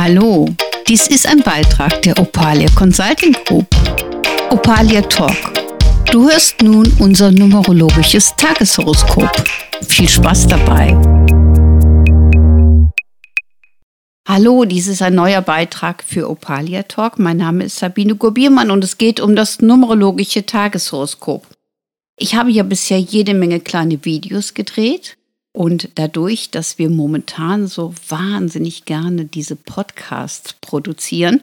Hallo, dies ist ein Beitrag der Opalia Consulting Group. Opalia Talk. Du hörst nun unser numerologisches Tageshoroskop. Viel Spaß dabei. Hallo, dies ist ein neuer Beitrag für Opalia Talk. Mein Name ist Sabine Gobiermann und es geht um das numerologische Tageshoroskop. Ich habe ja bisher jede Menge kleine Videos gedreht und dadurch, dass wir momentan so wahnsinnig gerne diese Podcasts produzieren,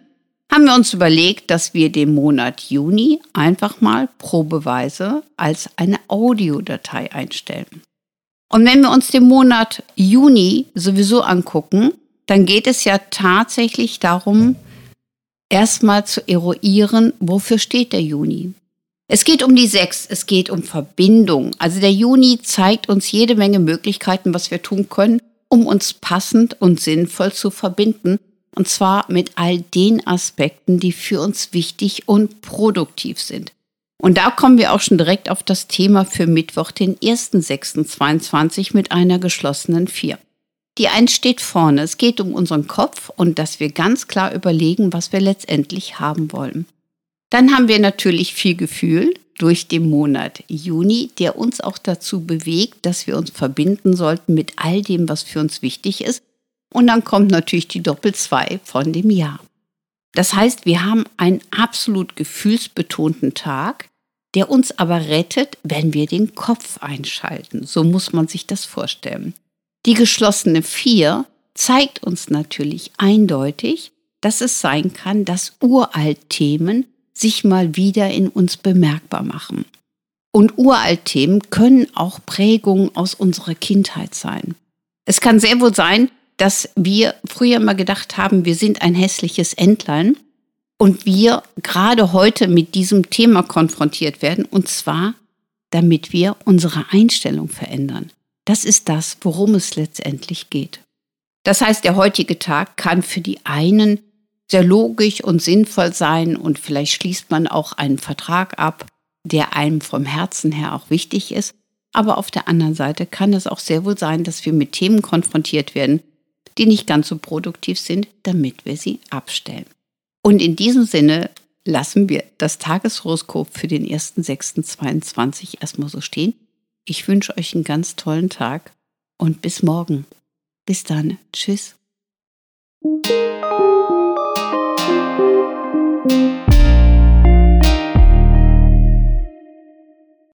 haben wir uns überlegt, dass wir den Monat Juni einfach mal probeweise als eine Audiodatei einstellen. Und wenn wir uns den Monat Juni sowieso angucken, dann geht es ja tatsächlich darum, erstmal zu eruieren, wofür steht der Juni? Es geht um die Sechs, es geht um Verbindung. Also der Juni zeigt uns jede Menge Möglichkeiten, was wir tun können, um uns passend und sinnvoll zu verbinden. Und zwar mit all den Aspekten, die für uns wichtig und produktiv sind. Und da kommen wir auch schon direkt auf das Thema für Mittwoch, den 1.6.22 mit einer geschlossenen Vier. Die Eins steht vorne. Es geht um unseren Kopf und dass wir ganz klar überlegen, was wir letztendlich haben wollen. Dann haben wir natürlich viel Gefühl durch den Monat Juni, der uns auch dazu bewegt, dass wir uns verbinden sollten mit all dem, was für uns wichtig ist. Und dann kommt natürlich die Doppel 2 von dem Jahr. Das heißt, wir haben einen absolut gefühlsbetonten Tag, der uns aber rettet, wenn wir den Kopf einschalten. So muss man sich das vorstellen. Die geschlossene 4 zeigt uns natürlich eindeutig, dass es sein kann, dass Uraltthemen sich mal wieder in uns bemerkbar machen. Und Uraltthemen können auch Prägungen aus unserer Kindheit sein. Es kann sehr wohl sein, dass wir früher mal gedacht haben, wir sind ein hässliches Entlein und wir gerade heute mit diesem Thema konfrontiert werden, und zwar damit wir unsere Einstellung verändern. Das ist das, worum es letztendlich geht. Das heißt, der heutige Tag kann für die einen sehr logisch und sinnvoll sein und vielleicht schließt man auch einen Vertrag ab, der einem vom Herzen her auch wichtig ist. Aber auf der anderen Seite kann es auch sehr wohl sein, dass wir mit Themen konfrontiert werden, die nicht ganz so produktiv sind, damit wir sie abstellen. Und in diesem Sinne lassen wir das Tageshoroskop für den 1.6.22 erstmal so stehen. Ich wünsche euch einen ganz tollen Tag und bis morgen. Bis dann. Tschüss.